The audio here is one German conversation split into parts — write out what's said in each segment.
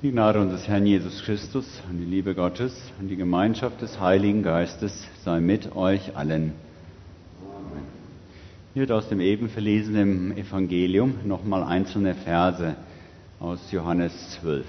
Die Gnade unseres Herrn Jesus Christus und die Liebe Gottes und die Gemeinschaft des Heiligen Geistes sei mit euch allen. Amen. Hier wird aus dem eben verlesenen Evangelium nochmal einzelne Verse aus Johannes 12.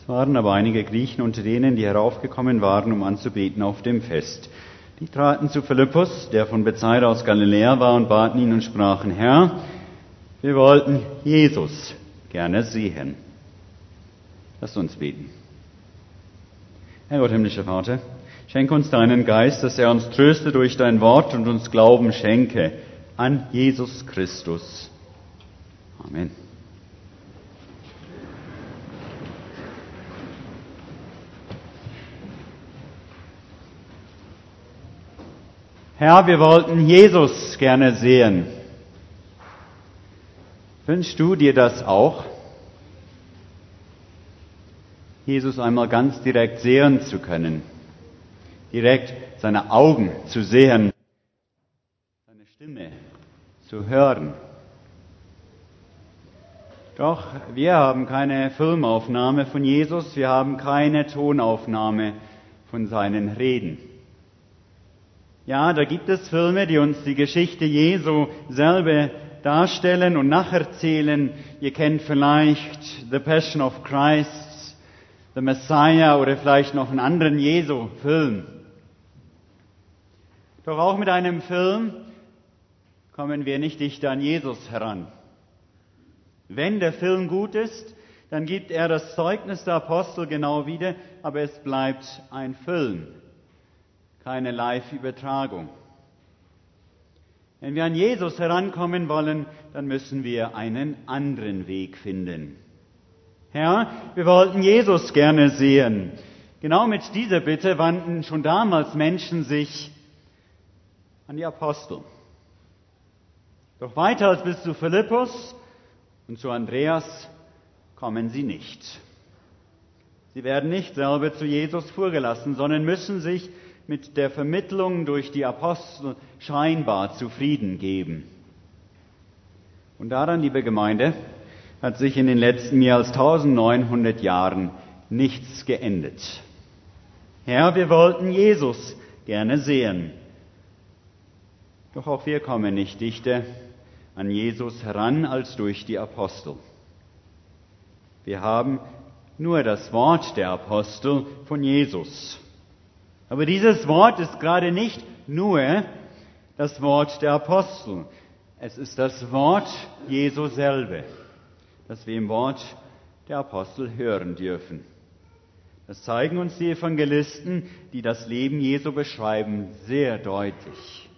Es waren aber einige Griechen unter denen, die heraufgekommen waren, um anzubeten auf dem Fest. Die traten zu Philippus, der von Bethsaida aus Galiläa war, und baten ihn und sprachen, Herr, wir wollten Jesus gerne sehen. Lasst uns beten. Herr Gott, himmlischer Vater, schenke uns deinen Geist, dass er uns tröste durch dein Wort und uns Glauben schenke an Jesus Christus. Amen. Herr, wir wollten Jesus gerne sehen. Wünschst du dir das auch? Jesus einmal ganz direkt sehen zu können, direkt seine Augen zu sehen, seine Stimme zu hören. Doch wir haben keine Filmaufnahme von Jesus, wir haben keine Tonaufnahme von seinen Reden. Ja, da gibt es Filme, die uns die Geschichte Jesu selber darstellen und nacherzählen. Ihr kennt vielleicht The Passion of Christ, The Messiah oder vielleicht noch einen anderen Jesu-Film. Doch auch mit einem Film kommen wir nicht dichter an Jesus heran. Wenn der Film gut ist, dann gibt er das Zeugnis der Apostel genau wieder, aber es bleibt ein Film keine Live-Übertragung. Wenn wir an Jesus herankommen wollen, dann müssen wir einen anderen Weg finden. Herr, wir wollten Jesus gerne sehen. Genau mit dieser Bitte wandten schon damals Menschen sich an die Apostel. Doch weiter als bis zu Philippus und zu Andreas kommen sie nicht. Sie werden nicht selber zu Jesus vorgelassen, sondern müssen sich mit der Vermittlung durch die Apostel scheinbar zufrieden geben. Und daran, liebe Gemeinde, hat sich in den letzten mehr als 1900 Jahren nichts geändert. Herr, wir wollten Jesus gerne sehen. Doch auch wir kommen nicht dichter an Jesus heran als durch die Apostel. Wir haben nur das Wort der Apostel von Jesus. Aber dieses Wort ist gerade nicht nur das Wort der Apostel. Es ist das Wort Jesu selber, das wir im Wort der Apostel hören dürfen. Das zeigen uns die Evangelisten, die das Leben Jesu beschreiben, sehr deutlich.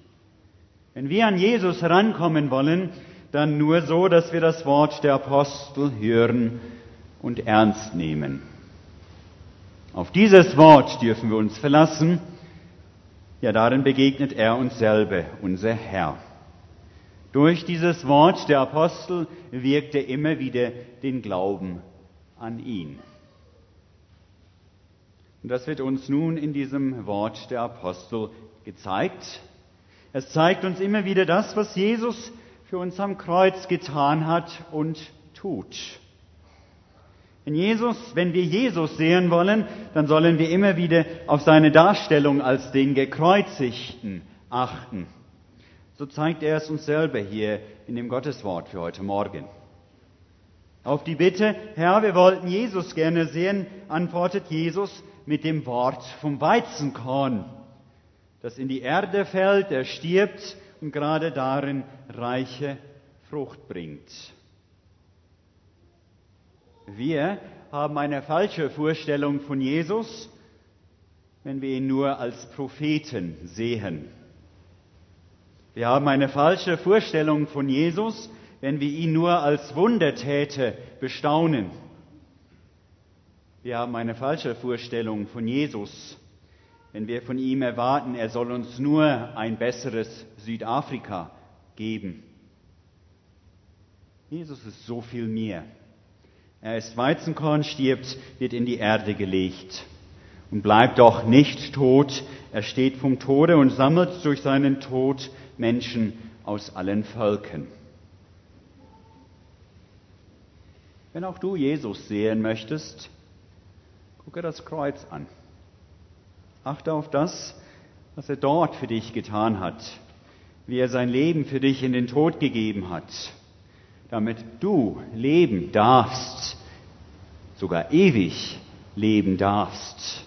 Wenn wir an Jesus herankommen wollen, dann nur so, dass wir das Wort der Apostel hören und ernst nehmen. Auf dieses Wort dürfen wir uns verlassen. Ja, darin begegnet er uns selber, unser Herr. Durch dieses Wort der Apostel wirkt er immer wieder den Glauben an ihn. Und das wird uns nun in diesem Wort der Apostel gezeigt. Es zeigt uns immer wieder das, was Jesus für uns am Kreuz getan hat und tut. Wenn Jesus, wenn wir Jesus sehen wollen, dann sollen wir immer wieder auf seine Darstellung als den Gekreuzigten achten. So zeigt er es uns selber hier in dem Gotteswort für heute Morgen. Auf die Bitte, Herr, wir wollten Jesus gerne sehen, antwortet Jesus mit dem Wort vom Weizenkorn, das in die Erde fällt, er stirbt und gerade darin reiche Frucht bringt. Wir haben eine falsche Vorstellung von Jesus, wenn wir ihn nur als Propheten sehen. Wir haben eine falsche Vorstellung von Jesus, wenn wir ihn nur als Wundertäter bestaunen. Wir haben eine falsche Vorstellung von Jesus, wenn wir von ihm erwarten, er soll uns nur ein besseres Südafrika geben. Jesus ist so viel mehr. Er ist Weizenkorn, stirbt, wird in die Erde gelegt und bleibt doch nicht tot. Er steht vom Tode und sammelt durch seinen Tod Menschen aus allen Völkern. Wenn auch du Jesus sehen möchtest, gucke das Kreuz an. Achte auf das, was er dort für dich getan hat, wie er sein Leben für dich in den Tod gegeben hat, damit du leben darfst, sogar ewig leben darfst.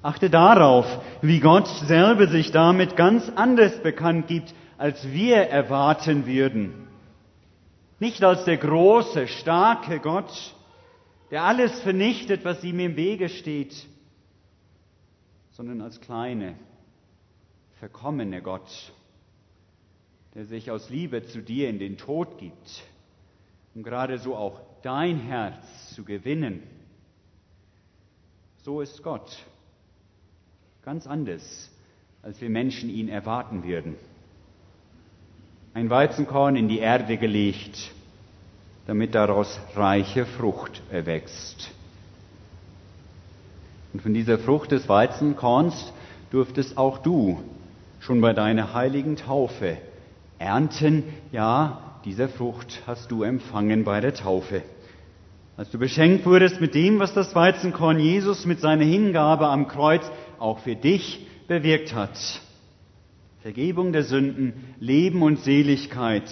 Achte darauf, wie Gott selber sich damit ganz anders bekannt gibt, als wir erwarten würden. Nicht als der große, starke Gott, der alles vernichtet, was ihm im Wege steht, sondern als kleine, verkommene Gott, der sich aus Liebe zu dir in den Tod gibt, um gerade so auch dein Herz zu gewinnen. So ist Gott. Ganz anders, als wir Menschen ihn erwarten würden. Ein Weizenkorn in die Erde gelegt, damit daraus reiche Frucht erwächst. Und von dieser Frucht des Weizenkorns durftest auch du schon bei deiner heiligen Taufe ernten. Ja, diese Frucht hast du empfangen bei der Taufe. Als du beschenkt wurdest mit dem, was das Weizenkorn Jesus mit seiner Hingabe am Kreuz auch für dich bewirkt hat. Vergebung der Sünden, Leben und Seligkeit.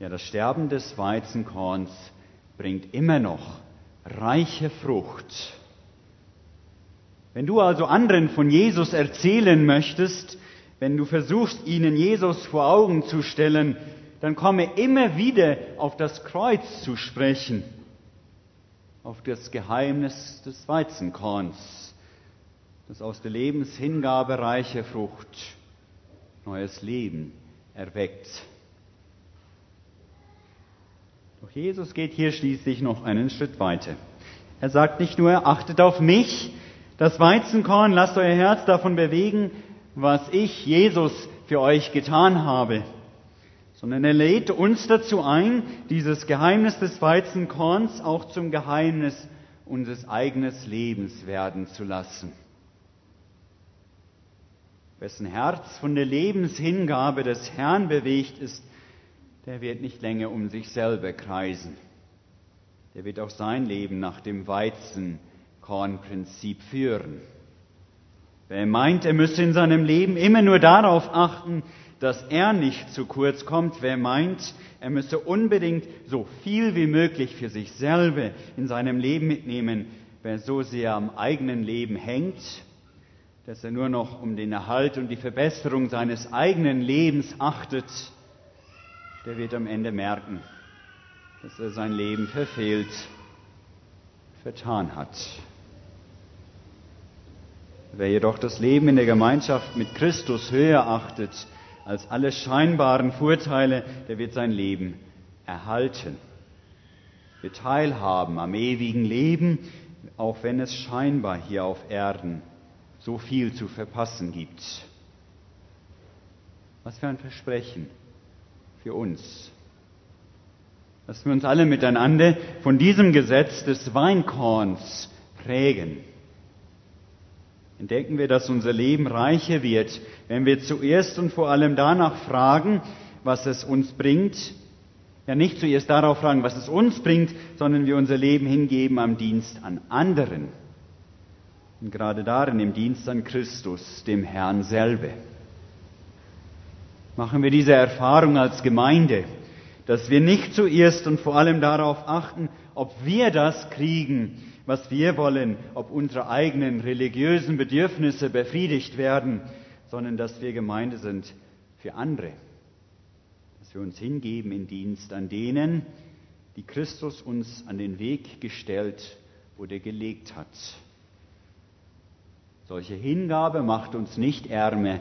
Ja, das Sterben des Weizenkorns bringt immer noch reiche Frucht. Wenn du also anderen von Jesus erzählen möchtest, wenn du versuchst, ihnen Jesus vor Augen zu stellen, dann komme immer wieder auf das Kreuz zu sprechen, auf das Geheimnis des Weizenkorns das aus der Lebenshingabe reiche Frucht neues Leben erweckt. Doch Jesus geht hier schließlich noch einen Schritt weiter. Er sagt nicht nur, achtet auf mich, das Weizenkorn, lasst euer Herz davon bewegen, was ich, Jesus, für euch getan habe, sondern er lädt uns dazu ein, dieses Geheimnis des Weizenkorns auch zum Geheimnis unseres eigenen Lebens werden zu lassen wessen Herz von der Lebenshingabe des Herrn bewegt ist, der wird nicht länger um sich selber kreisen. Der wird auch sein Leben nach dem Weizenkornprinzip führen. Wer meint, er müsse in seinem Leben immer nur darauf achten, dass er nicht zu kurz kommt, wer meint, er müsse unbedingt so viel wie möglich für sich selber in seinem Leben mitnehmen, wer so sehr am eigenen Leben hängt, dass er nur noch um den Erhalt und die Verbesserung seines eigenen Lebens achtet, der wird am Ende merken, dass er sein Leben verfehlt, vertan hat. Wer jedoch das Leben in der Gemeinschaft mit Christus höher achtet als alle scheinbaren Vorteile, der wird sein Leben erhalten, wird teilhaben am ewigen Leben, auch wenn es scheinbar hier auf Erden so viel zu verpassen gibt. Was für ein Versprechen für uns. Dass wir uns alle miteinander von diesem Gesetz des Weinkorns prägen. Entdecken wir, dass unser Leben reicher wird, wenn wir zuerst und vor allem danach fragen, was es uns bringt. Ja, nicht zuerst darauf fragen, was es uns bringt, sondern wir unser Leben hingeben am Dienst an anderen. Und gerade darin im Dienst an Christus, dem Herrn selber. Machen wir diese Erfahrung als Gemeinde, dass wir nicht zuerst und vor allem darauf achten, ob wir das kriegen, was wir wollen, ob unsere eigenen religiösen Bedürfnisse befriedigt werden, sondern dass wir Gemeinde sind für andere. Dass wir uns hingeben in Dienst an denen, die Christus uns an den Weg gestellt oder gelegt hat. Solche Hingabe macht uns nicht Ärme,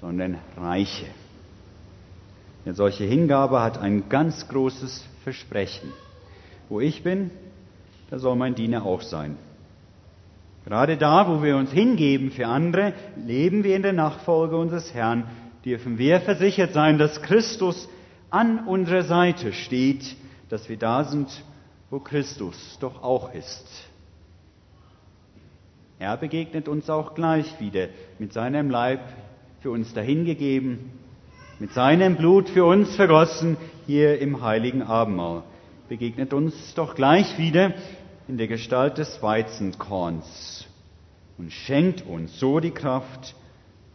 sondern Reiche. Eine solche Hingabe hat ein ganz großes Versprechen. Wo ich bin, da soll mein Diener auch sein. Gerade da, wo wir uns hingeben für andere, leben wir in der Nachfolge unseres Herrn, dürfen wir versichert sein, dass Christus an unserer Seite steht, dass wir da sind, wo Christus doch auch ist. Er begegnet uns auch gleich wieder mit seinem Leib für uns dahingegeben, mit seinem Blut für uns vergossen hier im heiligen Abendmahl. begegnet uns doch gleich wieder in der Gestalt des Weizenkorns und schenkt uns so die Kraft,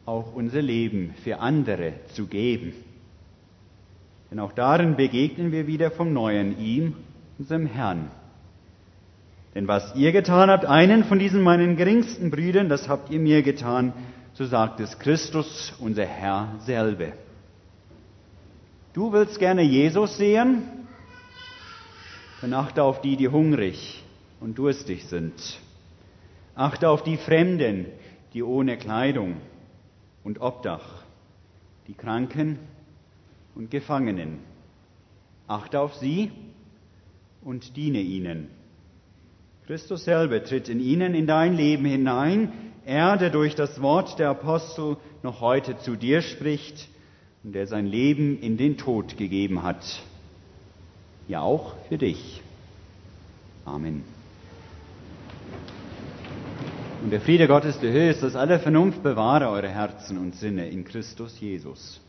auch unser Leben für andere zu geben. Denn auch darin begegnen wir wieder vom Neuen ihm, unserem Herrn. Denn was ihr getan habt, einen von diesen meinen geringsten Brüdern, das habt ihr mir getan, so sagt es Christus, unser Herr selber. Du willst gerne Jesus sehen? Dann achte auf die, die hungrig und durstig sind. Achte auf die Fremden, die ohne Kleidung und Obdach, die Kranken und Gefangenen. Achte auf sie und diene ihnen. Christus selber tritt in ihnen in dein Leben hinein, er, der durch das Wort der Apostel noch heute zu dir spricht und der sein Leben in den Tod gegeben hat. Ja auch für dich. Amen. Und der Friede Gottes, der Höhe ist, dass alle Vernunft bewahre eure Herzen und Sinne in Christus Jesus.